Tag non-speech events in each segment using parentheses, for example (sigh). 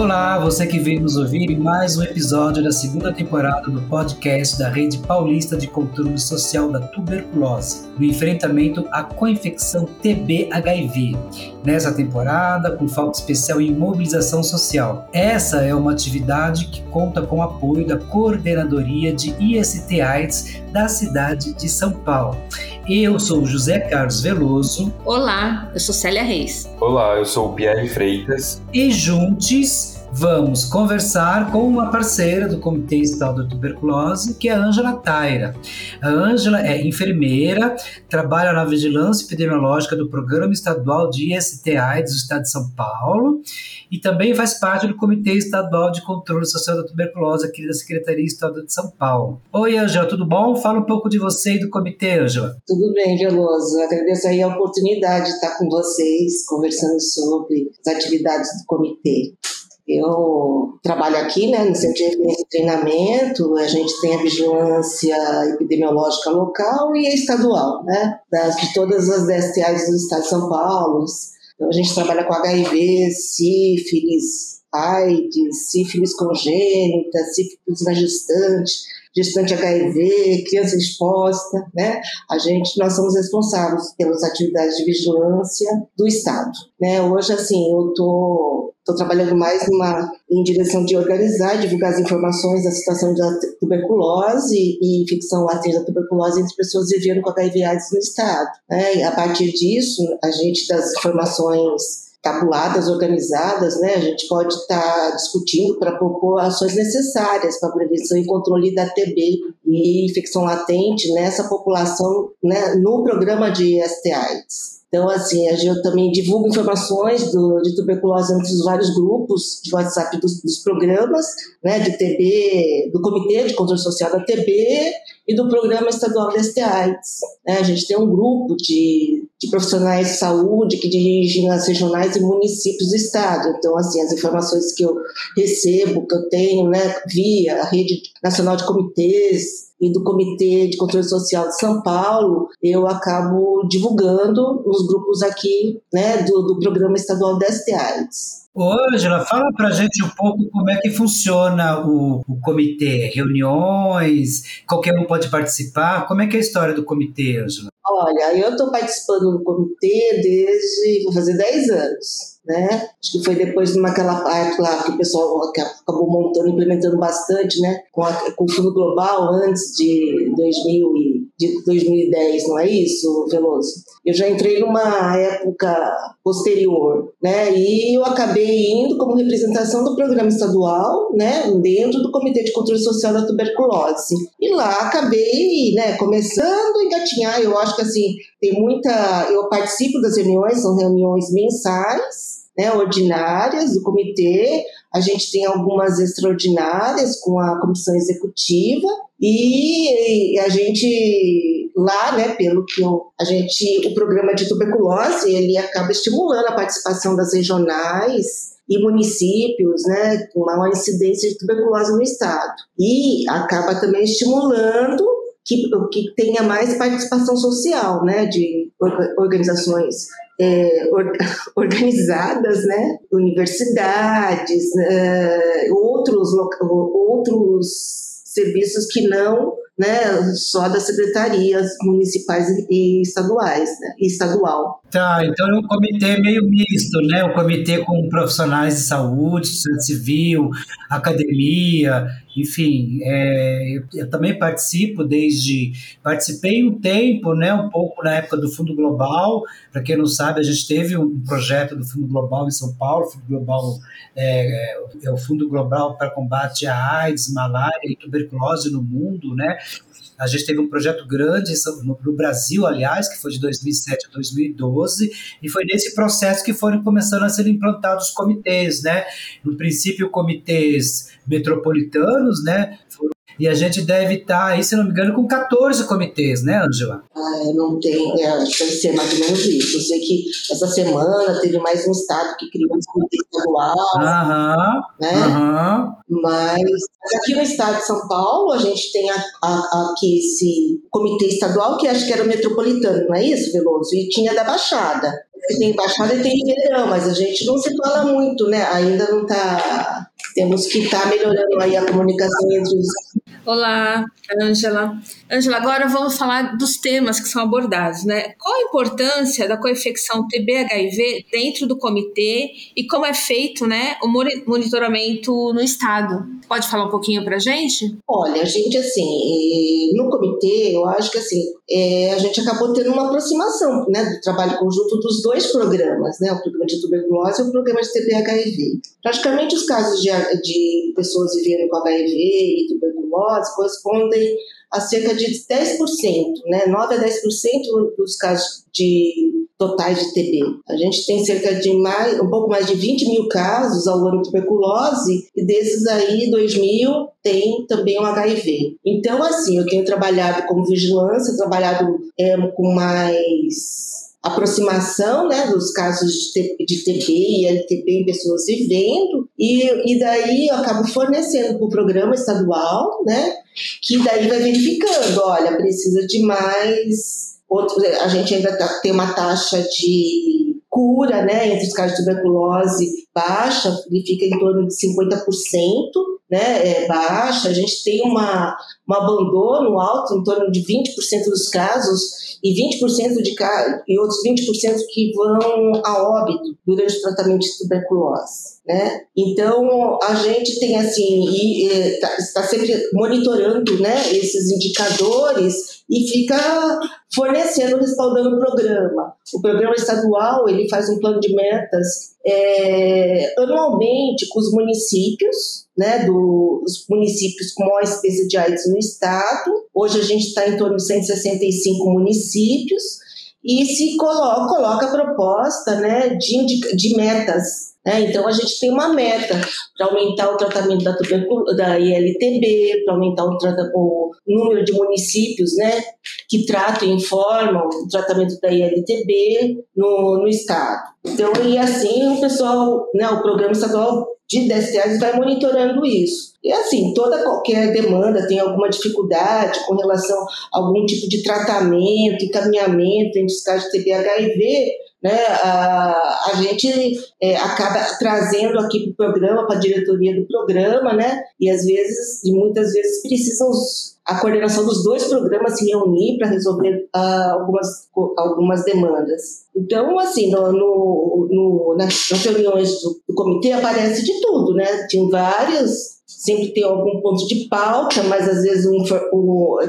Olá, você que vem nos ouvir em mais um episódio da segunda temporada do podcast da Rede Paulista de Controle Social da Tuberculose, no enfrentamento à coinfecção TB-HIV. Nessa temporada, com foco especial em mobilização social. Essa é uma atividade que conta com o apoio da Coordenadoria de IST-AIDS da cidade de São Paulo. Eu sou José Carlos Veloso. Olá, eu sou Célia Reis. Olá, eu sou o Pierre Freitas. E juntos vamos conversar com uma parceira do Comitê Estadual da Tuberculose, que é a Ângela Taira. A Ângela é enfermeira, trabalha na vigilância epidemiológica do Programa Estadual de IST-AIDS do Estado de São Paulo e também faz parte do Comitê Estadual de Controle Social da Tuberculose aqui da Secretaria Estadual de São Paulo. Oi, Ângela, tudo bom? Fala um pouco de você e do comitê, Ângela. Tudo bem, Veloso. Agradeço aí a oportunidade de estar com vocês, conversando sobre as atividades do comitê. Eu trabalho aqui né, no Centro de Referência e Treinamento, a gente tem a vigilância epidemiológica local e estadual, né, das, de todas as DSTAs do estado de São Paulo. Então, a gente trabalha com HIV, sífilis, AIDS, sífilis congênita, sífilis na gestante, gestante HIV, criança exposta, né? A gente, nós somos responsáveis pelas atividades de vigilância do Estado, né? Hoje, assim, eu tô, tô trabalhando mais numa, em direção de organizar e divulgar as informações da situação da tuberculose e infecção latente da tuberculose entre pessoas vivendo com HIV AIDS no Estado, né? E a partir disso, a gente das informações tabuladas, organizadas, né, a gente pode estar tá discutindo para propor ações necessárias para prevenção e controle da TB e infecção latente nessa população, né, no programa de STIs. Então, assim, eu também divulgo informações do, de tuberculose entre os vários grupos de WhatsApp dos, dos, programas, né, de TB, do Comitê de Controle Social da TB e do Programa Estadual de STIs. Né, a gente tem um grupo de, de profissionais de saúde que dirigem as regionais e municípios do estado. Então, assim, as informações que eu recebo, que eu tenho, né, via a Rede Nacional de Comitês, e do Comitê de Controle Social de São Paulo, eu acabo divulgando nos grupos aqui né, do, do Programa Estadual STIs. Ô, Ângela, fala pra gente um pouco como é que funciona o, o, comitê, reuniões, qualquer um pode participar, como é que é a história do comitê, Ângela? Olha, eu estou participando do comitê desde, vou fazer 10 anos né? Acho que foi depois de aquela parte lá que o pessoal acabou montando, implementando bastante, né? Com, a, com o Fundo Global antes de, 2000 e, de 2010, não é isso, Veloso? Eu já entrei numa época posterior, né? E eu acabei indo como representação do programa estadual, né? Dentro do Comitê de Controle Social da Tuberculose. E lá acabei, né? Começando a engatinhar. Eu acho que assim tem muita. Eu participo das reuniões, são reuniões mensais né, ordinárias do comitê, a gente tem algumas extraordinárias com a comissão executiva e a gente lá, né, pelo que a gente, o programa de tuberculose, ele acaba estimulando a participação das regionais e municípios, né, com maior incidência de tuberculose no estado. E acaba também estimulando que, que tenha mais participação social, né, de organizações é, (laughs) organizadas, né? universidades, é, outros, outros serviços que não né, só das secretarias municipais e estaduais, né, estadual. Tá, então é um comitê meio misto, né? Um comitê com profissionais de saúde, sociedade civil, academia, enfim. É, eu, eu, também participo desde participei um tempo, né? Um pouco na época do Fundo Global. Para quem não sabe, a gente teve um projeto do Fundo Global em São Paulo. O Fundo Global é, é o Fundo Global para combate à AIDS, malária e tuberculose no mundo, né? A gente teve um projeto grande no Brasil, aliás, que foi de 2007 a 2012, e foi nesse processo que foram começando a ser implantados comitês, né? No princípio, comitês metropolitanos, né? Foram e a gente deve estar aí, se não me engano, com 14 comitês, né, Angela? Ah, não tem, é, deve ser mais ou menos isso. Eu sei que essa semana teve mais um estado que criou um comitê estadual. Aham, né? Aham. Mas aqui no estado de São Paulo, a gente tem a, a, aqui esse comitê estadual, que acho que era o metropolitano, não é isso, Veloso? E tinha da Baixada. tem Baixada e tem Ribeirão, mas a gente não se fala muito, né? Ainda não está. Temos que estar tá melhorando aí a comunicação entre os Olá, Ângela. Ângela, agora vamos falar dos temas que são abordados, né? Qual a importância da coinfecção TB-HIV dentro do comitê e como é feito, né, o monitoramento no estado? Pode falar um pouquinho para a gente? Olha, a gente assim, no comitê, eu acho que assim, é, a gente acabou tendo uma aproximação, né, do trabalho conjunto dos dois programas, né, o programa de tuberculose e o programa de TB-HIV. Praticamente os casos de, de pessoas vivendo com HIV e tuberculose correspondem a cerca de 10%, né? 9 a 10% dos casos de totais de TB. A gente tem cerca de mais, um pouco mais de 20 mil casos ao ano de tuberculose e desses aí, 2 mil tem também o HIV. Então, assim, eu tenho trabalhado como vigilância, trabalhado é, com mais aproximação né, dos casos de TB e LTB em pessoas vivendo, e, e daí eu acabo fornecendo para o programa estadual, né, que daí vai verificando, olha, precisa de mais, outro, a gente ainda tá, tem uma taxa de cura, né, entre os casos de tuberculose baixa, ele fica em torno de 50%, né, é baixa, a gente tem uma, um abandono alto, em torno de 20% dos casos, e 20% de e outros 20% que vão a óbito durante o tratamento de tuberculose. Né? Então, a gente tem assim, e, está, está sempre monitorando né, esses indicadores e fica fornecendo, respaldando o programa. O programa estadual ele faz um plano de metas é, anualmente com os municípios, né, dos municípios com maior espécie de AIDS no estado. Hoje a gente está em torno de 165 municípios e se coloca, coloca a proposta né, de, de metas. Né? Então, a gente tem uma meta para aumentar o tratamento da, da ILTB, para aumentar o, o, número de municípios né, que tratam e informam o tratamento da ILTB no, no Estado. Então, e assim o pessoal, né, o programa estadual de DSTs vai monitorando isso. E assim, toda qualquer demanda tem alguma dificuldade com relação a algum tipo de tratamento, encaminhamento os casos de TB HIV, né, a, a gente é, acaba trazendo aqui para o programa, para a diretoria do programa, né, e às vezes, e muitas vezes precisam a coordenação dos dois programas se reunir para resolver uh, algumas, algumas demandas. Então, assim, no, no, no nas, nas, reuniões do, comitê aparece de tudo, né? Tem vários, sempre tem algum ponto de pauta, mas às vezes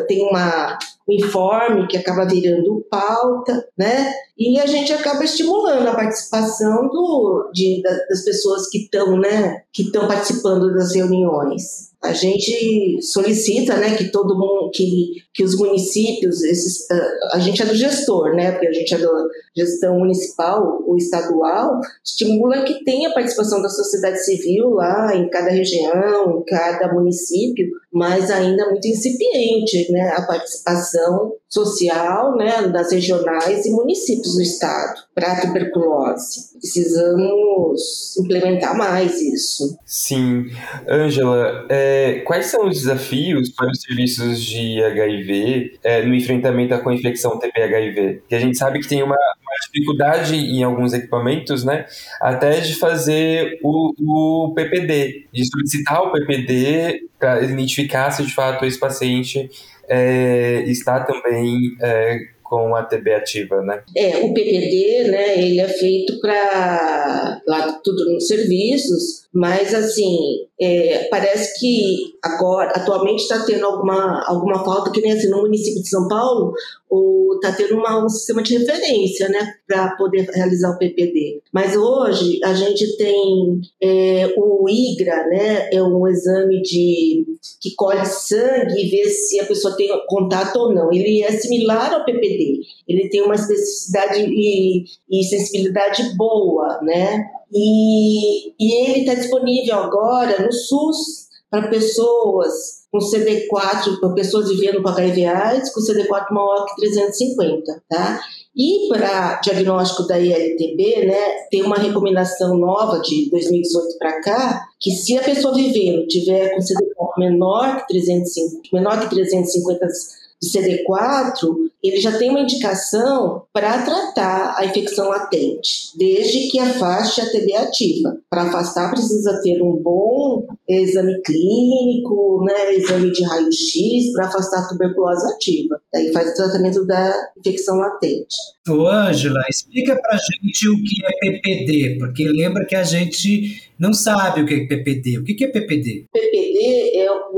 tem uma, um informe que acaba virando pauta, né? E a gente acaba estimulando a participação do, de, das pessoas que estão, né? Que estão participando das reuniões a gente solicita, né, que todo mundo, que, que os municípios, esses, a gente é do gestor, né, porque a gente é da gestão municipal ou estadual, estimula que tenha participação da sociedade civil lá em cada região, em cada município, mas ainda muito incipiente, né, a participação social, né, das regionais e municípios do estado para a tuberculose. Precisamos implementar mais isso. Sim. Ângela, é, quais são os desafios para os serviços de HIV é, no enfrentamento com a infecção TB-HIV? Que a gente sabe que tem uma, uma, dificuldade em alguns equipamentos, né, até de fazer o, o PPD, de solicitar o PPD para identificar se de fato esse paciente é, está também é, com a TB ativa, né? É, o PPD, né, ele é feito para lá tudo nos serviços, mas assim, é, parece que agora, atualmente está tendo alguma, alguma falta, que nem assim, no município de São Paulo, está tendo uma, um sistema de referência, né, para poder realizar o PPD. Mas hoje a gente tem é, o IGRA, né, é um exame de que colhe sangue e vê se a pessoa tem contato ou não. Ele é similar ao PPD, ele tem uma especificidade e, e sensibilidade boa, né? E, e ele está disponível agora no SUS para pessoas com CD4, para pessoas vivendo com HIV AIDS, com CD4 maior que 350, tá? E para diagnóstico da ILTB, né, tem uma recomendação nova de 2018 para cá, que se a pessoa vivendo tiver com CD4 menor que 350, menor que 350 de CD4, ele já tem uma indicação para tratar a infecção latente, desde que afaste a TB ativa. Para afastar, precisa ter um bom exame clínico, né, exame de raio-x, para afastar a tuberculose ativa. Daí faz o tratamento da infecção latente. Ô, Ângela, explica para gente o que é PPD, porque lembra que a gente não sabe o que é PPD. O que é PPD? PPD é o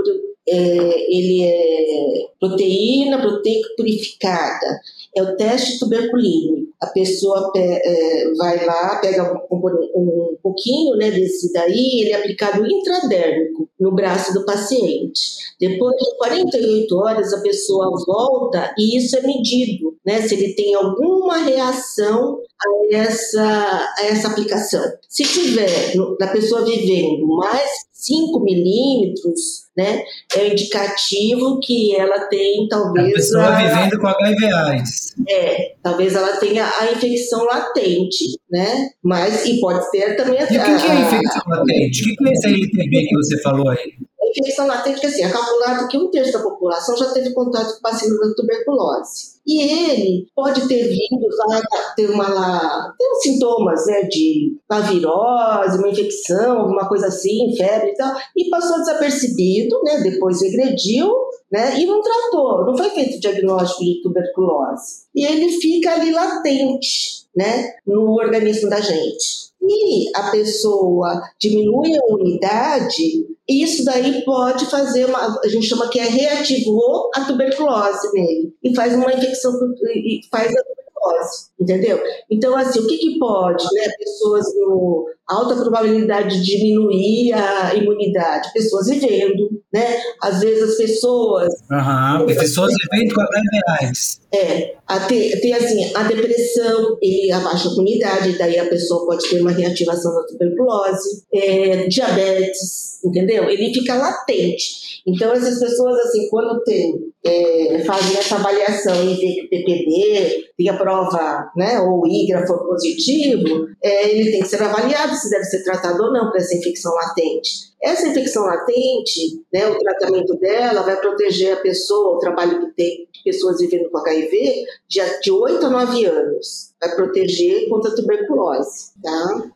é, ele é proteína proteica purificada, é o teste tuberculínico. A pessoa é, vai lá, pega um, um, pouquinho né, desse daí, ele é aplicado intradérmico no braço do paciente. Depois de 48 horas, a pessoa volta e isso é medido, né, se ele tem alguma reação a essa, a essa aplicação. Se tiver, a pessoa vivendo mais 5 milímetros, né, é indicativo que ela tem talvez. A pessoa a, vivendo com HIV AIDS. É, talvez ela tenha a infecção latente, né? Mas, e pode ter também a. E o que, que é infecção latente? O que, que é esse LTB que você falou aí? infecção latente, que assim, é calculado que um terço da população já teve contato com bacilo da tuberculose. E ele pode ter vindo lá, ter uma lá, ter sintomas, né, de uma virose, uma infecção, alguma coisa assim, febre e tal, e passou desapercebido, né, depois regrediu, né, e não tratou, não foi feito diagnóstico de tuberculose. E ele fica ali latente, né, no organismo da gente. E a pessoa diminui a unidade, isso daí pode fazer uma, a gente chama que é reativou a tuberculose nele. E faz uma infecção e faz a entendeu? Então assim, o que que pode, né? Pessoas com alta probabilidade de diminuir a imunidade, pessoas vivendo, né? Às vezes as pessoas. Uhum, pessoas vivendo com É, a ter, ter, assim, a depressão, ele abaixa a imunidade, daí a pessoa pode ter uma reativação da tuberculose, é, diabetes, entendeu? Ele fica latente. Então, essas pessoas, assim, quando tem, é, fazem essa avaliação e vê que o PPD, tem a prova, né, ou o IGRA for positivo, é, ele tem que ser avaliado se deve ser tratado ou não para essa infecção latente. Essa infecção latente, né, o tratamento dela vai proteger a pessoa, o trabalho que tem pessoas vivendo com HIV, de, de 8 a 9 anos. Vai proteger contra a tuberculose, tá?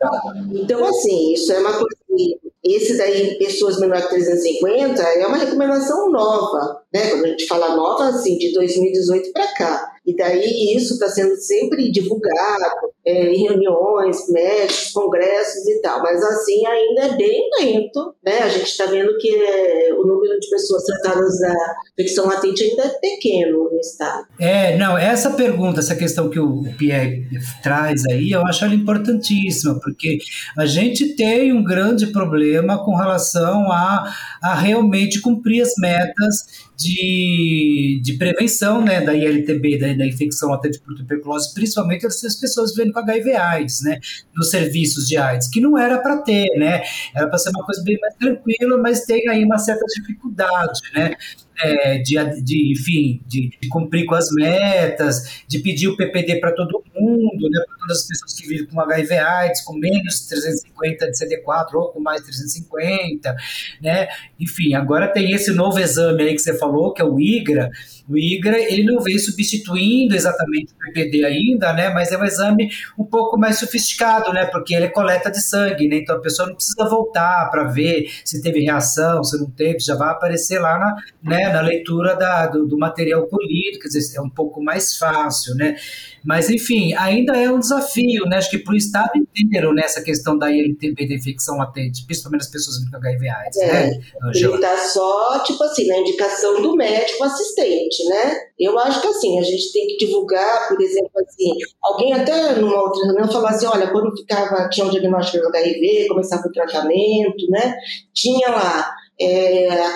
Então, assim, isso é uma coisa que esse daí, pessoas menores de 350, é uma recomendação nova, né? Quando a gente fala nova, assim, de 2018 para cá. E daí isso está sendo sempre divulgado é, em reuniões, médicos, congressos e tal. Mas assim ainda é bem lento, né? A gente está vendo que é, o número de pessoas tratadas da infecção latente ainda é pequeno no estado. É, não, essa pergunta, essa questão que o Pierre traz aí, eu acho ela importantíssima, porque a gente tem um grande problema com relação a, a realmente cumprir as metas de, de prevenção né, da ILTB, da, da infecção latente por tuberculose, principalmente essas pessoas vivendo com HIV AIDS, né, nos serviços de AIDS, que não era para ter, né, era para ser uma coisa bem mais tranquila, mas tem aí uma certa dificuldade, né, é, de, de, enfim, de, de, cumprir com as metas, de pedir o PPD para todo mundo, né, para todas as pessoas que vivem com HIV AIDS, com menos de 350 de CD4 ou com mais de 350, né, enfim, agora tem esse novo exame aí que você falou, que é o IGRA, o IGRA, ele não vem substituindo exatamente o PPD ainda, né, mas é um exame um pouco mais sofisticado, né, porque ele é coleta de sangue, né, então a pessoa não precisa voltar para ver se teve reação, se não teve, já vai aparecer lá na, né, na leitura da, do, do, material colhido, quer dizer, é um pouco mais fácil, né, mas enfim, ainda é um desafio, né, acho que para o Estado inteiro, nessa questão da ILTB, da infecção latente, principalmente as pessoas com HIV AIDS, é, né, Ele está só, tipo assim, na indicação do médico assistente, né? Eu acho que assim, a gente tem que divulgar, por exemplo, assim, alguém até numa outra reunião falou assim, olha, quando ficava, tinha um diagnóstico do HIV, começava o tratamento, né? Tinha lá é, a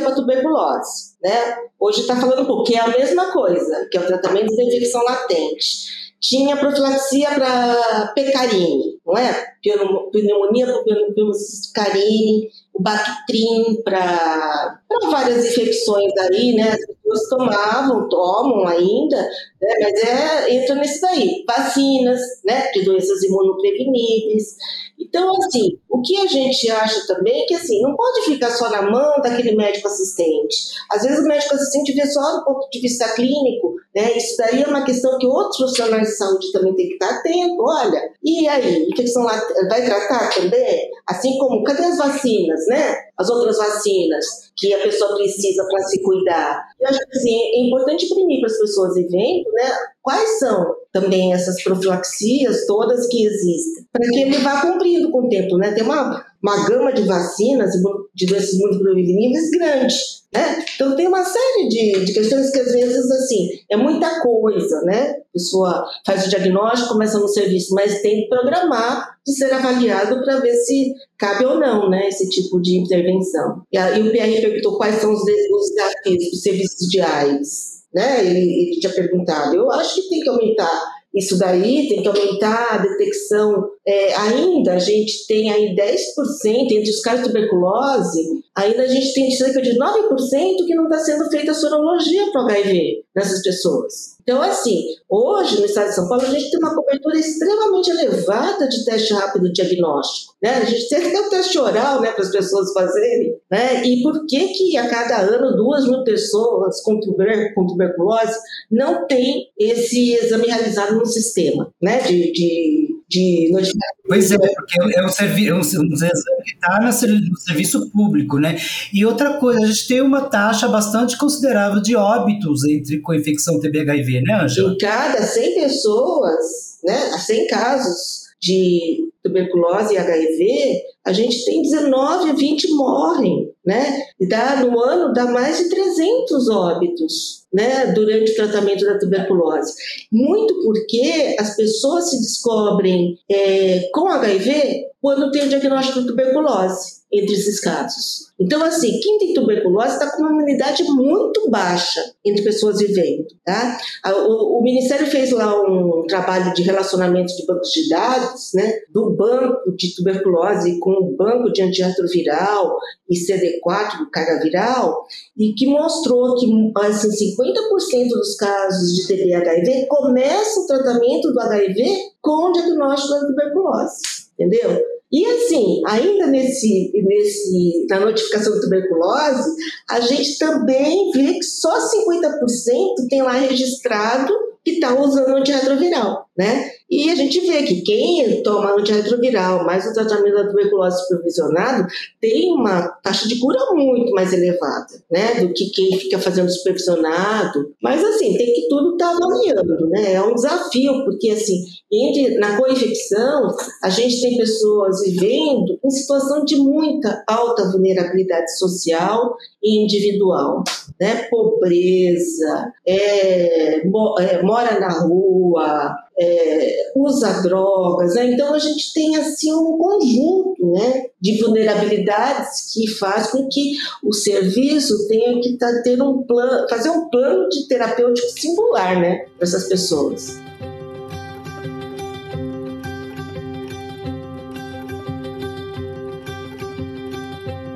para tuberculose, né? Hoje está falando pouco, que é a mesma coisa, que é o tratamento da infecção latente. Tinha profilaxia para pecarine, não é? Pneumonia por pneumonia, o Bactrim para para várias infecções aí, né? As pessoas tomavam, tomam ainda, né? mas é, entra nesse daí. Vacinas, né? De doenças imunopreveníveis. Então, assim, o que a gente acha também é que, assim, não pode ficar só na mão daquele médico assistente. Às vezes o médico assistente vê só do ponto de vista clínico, né? Isso daí é uma questão que outros profissionais de saúde também têm que estar atento. Olha, e aí, infecção vai tratar também? Assim como, cadê as vacinas, né? As outras vacinas que a pessoa precisa para se cuidar. Eu acho que, assim, é importante imprimir para as pessoas e vendo, né? Quais são também essas profilaxias todas que existem, para que ele vá cumprindo com o tempo, né? Tem uma, uma gama de vacinas de doenças muito preveníveis grande, né? Então tem uma série de, de questões que às vezes, assim, é muita coisa, né? A pessoa faz o diagnóstico, começa no serviço, mas tem que programar de ser avaliado para ver se cabe ou não, né? Esse tipo de intervenção. E, a, e o PR perguntou quais são os, os desafios dos serviços de AIDS né? Ele, ele tinha perguntado. Eu acho que tem que aumentar isso daí, tem que aumentar a detecção. É, ainda a gente tem aí 10% entre os casos de tuberculose, ainda a gente tem cerca de 9% que não está sendo feita a sorologia para o HIV nessas pessoas. Então, assim, hoje no estado de São Paulo a gente tem uma cobertura extremamente elevada de teste rápido diagnóstico. Né? A gente tem até o teste oral né, para as pessoas fazerem. Né? E por que, que a cada ano duas mil pessoas com, tuber com tuberculose não tem esse exame realizado no sistema né, de, de de notificação. Pois é, porque é um, servi é um, um exame que está no serviço público, né? E outra coisa, a gente tem uma taxa bastante considerável de óbitos entre com infecção TB-HIV, né, Ângela? Em cada 100 pessoas, né, 100 casos de tuberculose e HIV, a gente tem 19 a 20 morrem, né? E dá, no ano dá mais de 300 óbitos, né? Durante o tratamento da tuberculose. Muito porque as pessoas se descobrem é, com HIV quando tem o diagnóstico de tuberculose entre esses casos. Então, assim, quem tem tuberculose está com uma imunidade muito baixa entre pessoas vivendo. Tá? O, o, Ministério fez lá um trabalho de relacionamento de bancos de dados, né, do banco de tuberculose com o banco de antirretroviral e CD4 do carga viral, e que mostrou que assim, 50% dos casos de TB-HIV começam o tratamento do HIV com o diagnóstico da tuberculose. Entendeu? E assim, ainda nesse, nesse, na notificação de tuberculose, a gente também vê que só 50% tem lá registrado que está usando antirretroviral, né? E a gente vê que quem toma antirretroviral mais o tratamento da tuberculose supervisionado tem uma taxa de cura muito mais elevada, né? Do que quem fica fazendo supervisionado. Mas assim, tem que tudo estar tá avaliando, né? É um desafio, porque assim, entre, na co-infecção, a gente tem pessoas vivendo em situação de muita alta vulnerabilidade social e individual, né? Pobreza, é, é, mora na rua, é, usa drogas, né? então a gente tem assim um conjunto né, de vulnerabilidades que faz com que o serviço tenha que tá, ter um plano, fazer um plano de terapêutico singular né, para essas pessoas.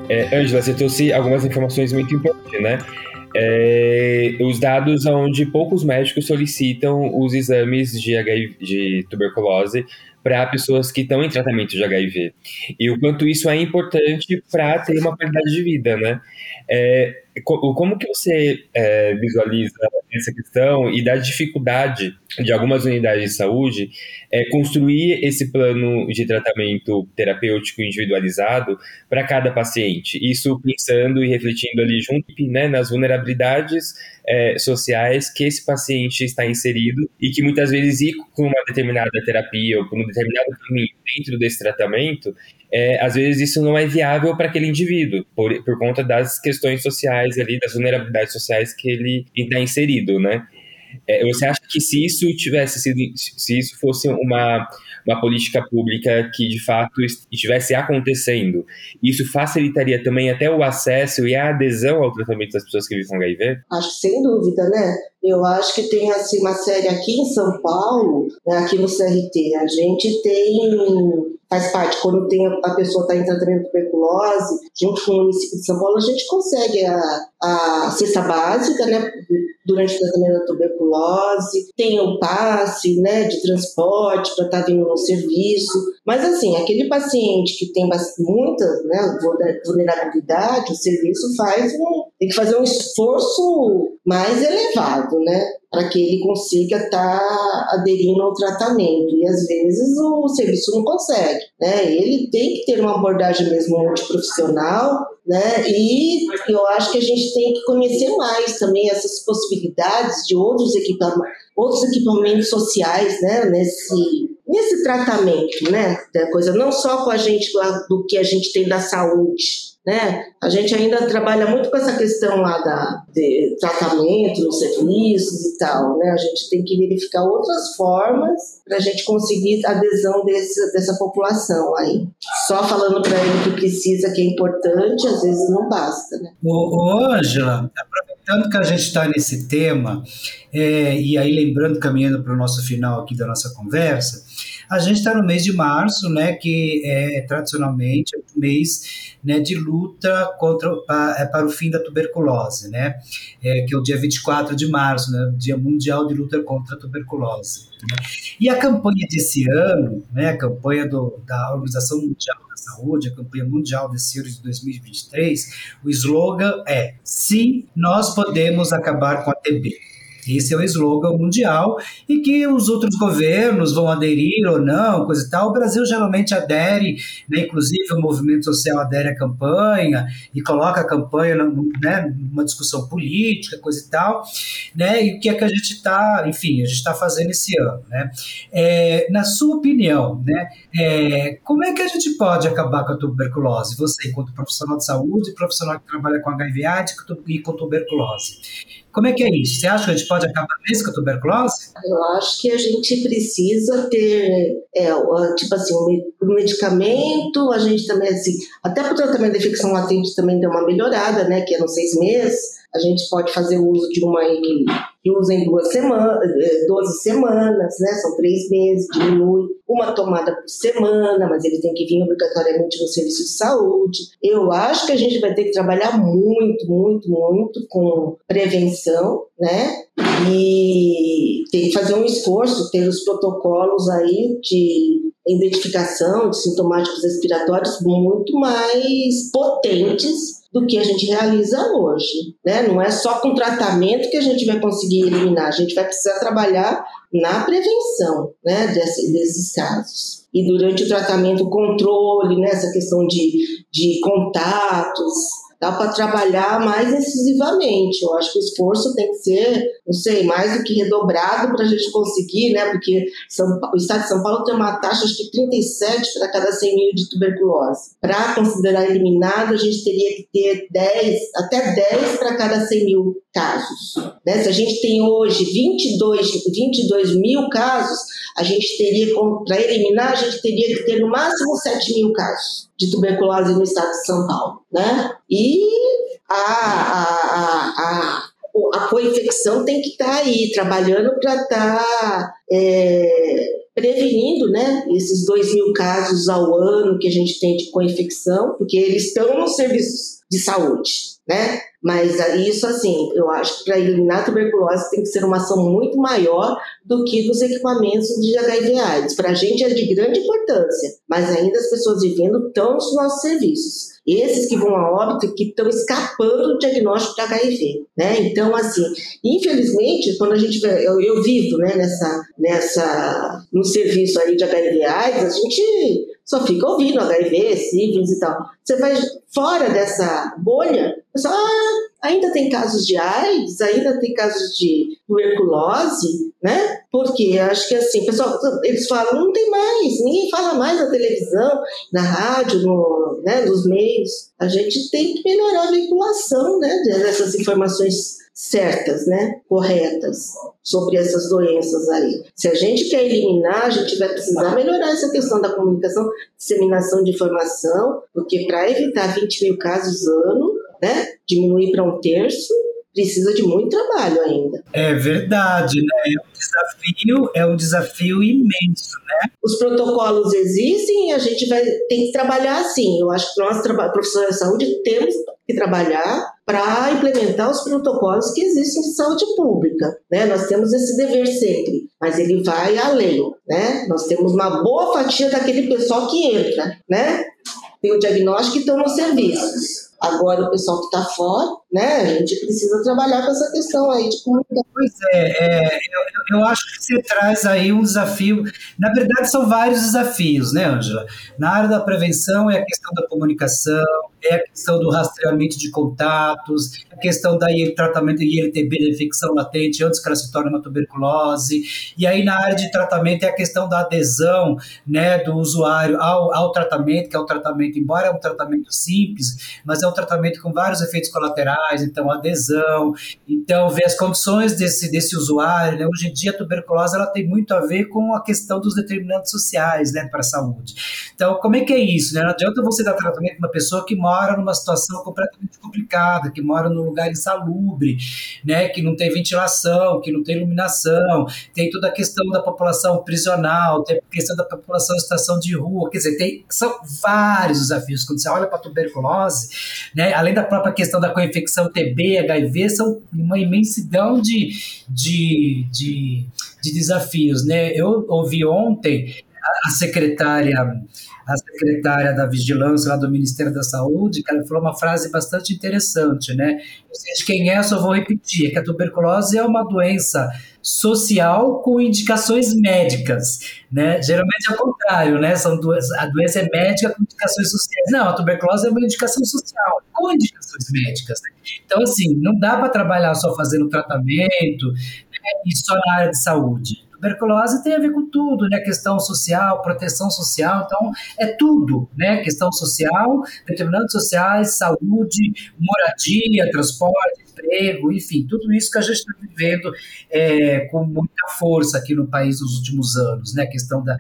É, Angela, você trouxe algumas informações muito importantes, né? É, os dados onde poucos médicos solicitam os exames de, HIV, de tuberculose para pessoas que estão em tratamento de HIV. E o quanto isso é importante para ter uma qualidade de vida, né? É, como que você é, visualiza essa questão e da dificuldade de algumas unidades de saúde é, construir esse plano de tratamento terapêutico individualizado para cada paciente? Isso pensando e refletindo ali junto né, nas vulnerabilidades é, sociais que esse paciente está inserido e que muitas vezes ir com uma determinada terapia ou com um determinado caminho dentro desse tratamento é, às vezes isso não é viável para aquele indivíduo, por, por conta das questões sociais ali, das vulnerabilidades sociais que ele está inserido, né? É, você acha que se isso tivesse sido, se isso fosse uma, uma política pública que de fato estivesse acontecendo, isso facilitaria também até o acesso e a adesão ao tratamento das pessoas que vivem com HIV? Acho sem dúvida, né? Eu acho que tem assim uma série aqui em São Paulo, né, aqui no CRT, a gente tem faz parte, quando tem a pessoa está em tratamento de tuberculose, junto com o município de São Paulo, a gente consegue a, a cesta básica, né, durante o tratamento da tuberculose, tem o passe, né, de transporte para estar tá vindo no serviço, mas assim, aquele paciente que tem muita né, vulnerabilidade, o serviço faz um, tem que fazer um esforço mais elevado, né? Para que ele consiga estar tá aderindo ao tratamento. E às vezes o serviço não consegue. Né? Ele tem que ter uma abordagem mesmo multiprofissional, né? E eu acho que a gente tem que conhecer mais também essas possibilidades de outros equipamentos, outros equipamentos sociais, né? Nesse nesse tratamento, né? Da coisa não só com a gente lá do que a gente tem da saúde, né? A gente ainda trabalha muito com essa questão lá da, de tratamento nos serviços e tal. Né? A gente tem que verificar outras formas para a gente conseguir adesão desse, dessa população aí. Só falando para ele que precisa, que é importante, às vezes não basta. Né? Ô, Ângela, aproveitando que a gente está nesse tema, é, e aí lembrando, caminhando para o nosso final aqui da nossa conversa, a gente está no mês de março, né, que é tradicionalmente o mês né, de luta contra, para, é, para o fim da tuberculose, né, é, que é o dia 24 de março, né, Dia Mundial de Luta contra a Tuberculose. Né. E a campanha desse ano, né, a campanha do, da Organização Mundial da Saúde, a campanha mundial desse ano de 2023, o slogan é: Sim, nós podemos acabar com a TB. Esse é o slogan mundial e que os outros governos vão aderir ou não, coisa e tal. O Brasil geralmente adere, né, inclusive o movimento social adere à campanha e coloca a campanha né, numa discussão política, coisa e tal. Né, e o que é que a gente está, enfim, a gente está fazendo esse ano. Né? É, na sua opinião, né, é, como é que a gente pode acabar com a tuberculose? Você, enquanto profissional de saúde, profissional que trabalha com HIV e com tuberculose. Como é que é isso? Você acha que a gente pode acabar mesmo com a tuberculose? Eu acho que a gente precisa ter, é, tipo assim, um medicamento, a gente também, assim, até para o tratamento da infecção latente também deu uma melhorada, né, que é nos seis meses, a gente pode fazer uso de uma que usa em duas semanas, 12 eh, semanas, né? São três meses, diminui uma tomada por semana, mas ele tem que vir obrigatoriamente no serviço de saúde. Eu acho que a gente vai ter que trabalhar muito, muito, muito com prevenção, né? E tem que fazer um esforço, ter os protocolos aí de identificação de sintomáticos respiratórios muito mais potentes do que a gente realiza hoje. Né? Não é só com tratamento que a gente vai conseguir eliminar, a gente vai precisar trabalhar na prevenção né, desse, desses casos. E durante o tratamento, o controle, né, essa questão de, de contatos, dá para trabalhar mais incisivamente. Eu acho que o esforço tem que ser, não sei, mais do que redobrado para a gente conseguir, né? Porque São, o estado de São Paulo tem uma taxa de 37 para cada 100 mil de tuberculose. Para considerar eliminado, a gente teria que ter 10, até 10 para cada 100 mil casos. Né? Se a gente tem hoje 22, 22 mil casos, a gente teria, para eliminar, a gente teria que ter no máximo 7 mil casos de tuberculose no estado de São Paulo. Né? E a, a, a, a, co-infecção tem que estar tá aí, trabalhando para estar tá, é, prevenindo né, esses 2 mil casos ao ano que a gente tem de co-infecção, porque eles estão nos serviços de saúde. Né? Mas isso, assim, eu acho que para eliminar a tuberculose tem que ser uma ação muito maior do que dos equipamentos de HIV/AIDS. Para a gente é de grande importância, mas ainda as pessoas vivendo estão nos nossos serviços. Esses que vão a óbito que estão escapando do diagnóstico de HIV, né? Então, assim, infelizmente, quando a gente eu, eu vivo, né, nessa, nessa, no serviço aí de HIV/AIDS, a gente só fica ouvindo HIV, sífilis e tal. Você vai fora dessa bolha, pessoal, ah, ainda tem casos de AIDS, ainda tem casos de tuberculose, né? Porque acho que assim, pessoal, eles falam, não tem mais, ninguém fala mais na televisão, na rádio, no, né, nos meios. A gente tem que melhorar a vinculação, né, dessas informações certas, né, corretas sobre essas doenças aí. Se a gente quer eliminar, a gente vai precisar melhorar essa questão da comunicação, disseminação de informação, porque para evitar 20 mil casos ano, né, diminuir para um terço, precisa de muito trabalho ainda. É verdade, né? É um desafio, é um desafio imenso, né? Os protocolos existem e a gente vai tem que trabalhar assim. Eu acho que nós, profissionais de saúde, temos que trabalhar para implementar os protocolos que existem de saúde pública, né? Nós temos esse dever sempre, mas ele vai além, né? Nós temos uma boa fatia daquele pessoal que entra, né? Tem o diagnóstico e estão nos serviços Agora, o pessoal que está fora, né, a gente precisa trabalhar com essa questão aí de comunicação. Pois é, é eu, eu, acho que você traz aí um desafio. Na verdade, são vários desafios, né, Ângela? Na área da prevenção é a questão da comunicação, é a questão do rastreamento de contatos, a questão da tratamento ILTB da infecção latente antes que ela se torne uma tuberculose. E aí, na área de tratamento, é a questão da adesão né, do usuário ao, ao tratamento, que é o tratamento, embora é um tratamento simples, mas é um tratamento com vários efeitos colaterais, então adesão, então ver as condições desse, desse usuário. Né? Hoje em dia a tuberculose ela tem muito a ver com a questão dos determinantes sociais né, para a saúde. Então, como é que é isso? Né? Não adianta você dar tratamento para uma pessoa que mora numa situação completamente complicada, que mora num lugar insalubre, né, que não tem ventilação, que não tem iluminação, tem toda a questão da população prisional, tem a questão da população em situação de rua, quer dizer, tem, são vários desafios. Quando você olha para a tuberculose, né? Além da própria questão da co-infecção TB, HIV, são uma imensidão de, de, de, de desafios. Né? Eu ouvi ontem a secretária a secretária da Vigilância lá do Ministério da Saúde, que ela falou uma frase bastante interessante, né? Eu sei de quem é, só vou repetir, é que a tuberculose é uma doença social com indicações médicas, né? Geralmente é o contrário, né? São duas, a doença é médica com indicações sociais. Não, a tuberculose é uma indicação social com indicações médicas. Né? Então, assim, não dá para trabalhar só fazendo tratamento né? e só na área de saúde. Tuberculose tem a ver com tudo, né? Questão social, proteção social, então é tudo, né? Questão social, determinantes sociais, saúde, moradia, transporte, emprego, enfim, tudo isso que a gente está vivendo é, com muita força aqui no país nos últimos anos, né? Questão da,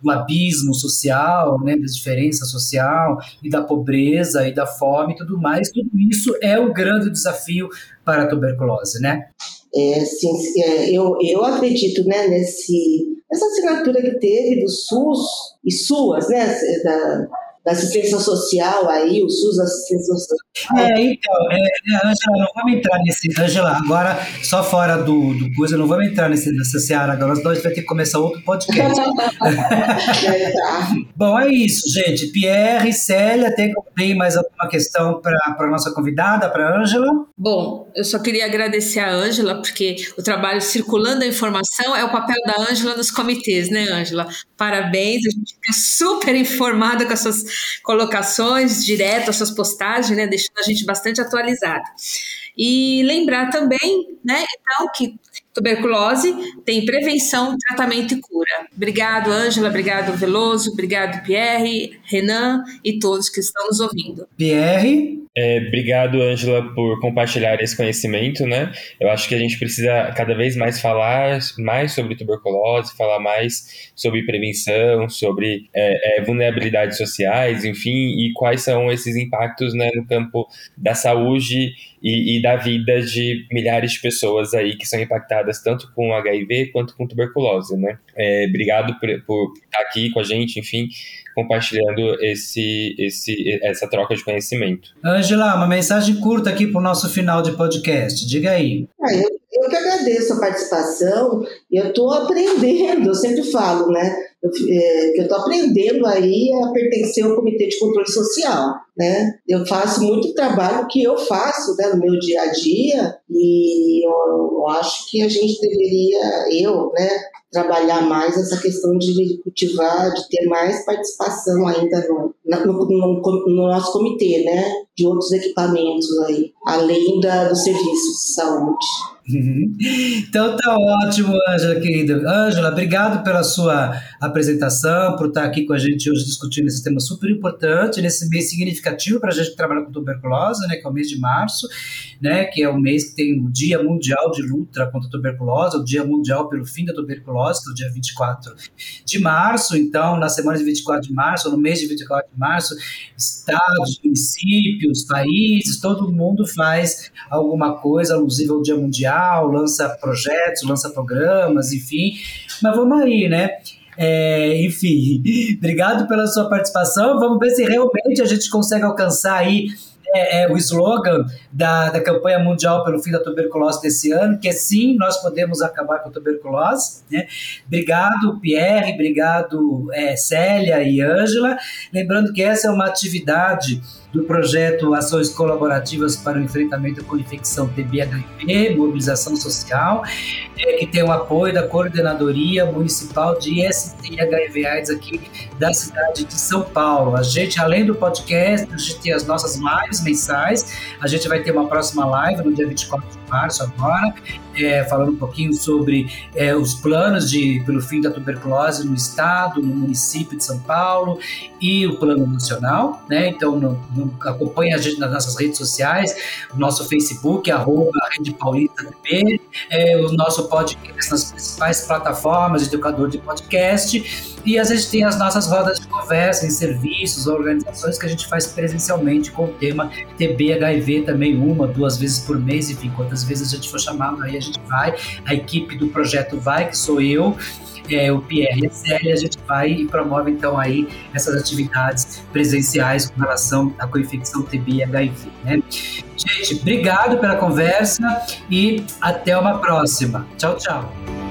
do abismo social, né? Da diferença social e da pobreza e da fome e tudo mais, tudo isso é o grande desafio para a tuberculose, né? É, sim, é, eu, eu acredito né, nesse, nessa assinatura que teve do SUS e SUAS, né, da, da assistência social aí, o SUS assistência social. É, então, é, é, Angela, não vamos entrar nesse. Angela, agora, só fora do, do coisa, não vamos entrar nesse, nessa seara agora, senão a gente vai ter que começar outro podcast. (laughs) Bom, é isso, gente. Pierre, Célia, tem, tem mais alguma questão para a nossa convidada, para Ângela? Bom, eu só queria agradecer a Ângela, porque o trabalho circulando a informação é o papel da Ângela nos comitês, né, Ângela? Parabéns, a gente fica super informada com as suas colocações direto, as suas postagens, né, deixando a gente bastante atualizada. E lembrar também, né, então, que tuberculose tem prevenção, tratamento e cura. Obrigado, Ângela, obrigado, Veloso, obrigado, Pierre, Renan e todos que estão nos ouvindo. Pierre? É, obrigado, Ângela, por compartilhar esse conhecimento, né? Eu acho que a gente precisa cada vez mais falar mais sobre tuberculose, falar mais sobre prevenção, sobre é, é, vulnerabilidades sociais, enfim, e quais são esses impactos né, no campo da saúde e, e, da vida de milhares de pessoas aí que são impactadas tanto com HIV quanto com tuberculose, né? É, obrigado por, por estar aqui com a gente, enfim, compartilhando esse, esse, essa troca de conhecimento. Angela, uma mensagem curta aqui para o nosso final de podcast. Diga aí. Ah, eu, eu que agradeço a participação e eu estou aprendendo, eu sempre falo, né? Eu, é, eu estou aprendendo aí a pertencer ao Comitê de Controle Social, né? Eu faço muito trabalho que eu faço né, no meu dia a dia e eu, eu acho que a gente deveria, eu, né, trabalhar mais essa questão de cultivar, de ter mais participação ainda no, no, no, no nosso comitê, né? De outros equipamentos aí, além da, dos serviços de saúde. (laughs) Então tá ótimo, Ângela, querida. Ângela, obrigado pela sua apresentação, por estar aqui com a gente hoje discutindo esse tema super importante, nesse mês significativo para a gente que trabalha com tuberculose, né, que é o mês de março, né, que é o mês que tem o Dia Mundial de Luta contra a Tuberculose, o Dia Mundial pelo Fim da Tuberculose, que é o dia 24 de março. Então, na semana de 24 de março, no mês de 24 de março, estados, municípios, países, todo mundo faz alguma coisa alusiva ao Dia Mundial lança projetos, lança programas, enfim. Mas vamos aí, né? É, enfim, (laughs) obrigado pela sua participação. Vamos ver se realmente a gente consegue alcançar aí é, é, o slogan da, da campanha mundial pelo fim da tuberculose desse ano, que é sim, nós podemos acabar com a tuberculose. Né? Obrigado, Pierre, obrigado, é, Célia e Ângela. Lembrando que essa é uma atividade do projeto Ações Colaborativas para o Enfrentamento com Infecção TB-HIV, Mobilização Social, é, que tem o apoio da Coordenadoria Municipal de IST HIV AIDS aqui da cidade de São Paulo. A gente, além do podcast, a gente tem as nossas lives mensais, a gente vai ter uma próxima live no dia 24 de março agora, é, falando um pouquinho sobre é, os planos de, pelo fim da tuberculose no estado, no município de São Paulo e o plano nacional, né? Então, no, no, acompanhe a gente nas nossas redes sociais, nosso Facebook, arroba Rede Paulista TV, é, o nosso podcast nas principais plataformas de educador de podcast e a gente tem as nossas rodas de conversa em serviços, organizações que a gente faz presencialmente com o tema TB, HIV também uma, duas vezes por mês, enfim, quantas vezes a gente for chamado, aí a gente vai, a equipe do projeto vai, que sou eu, é, o Pierre e a Célia, a gente vai e promove então aí essas atividades presenciais com relação à coinfecção TB e HIV. Né? Gente, obrigado pela conversa e até uma próxima. Tchau, tchau.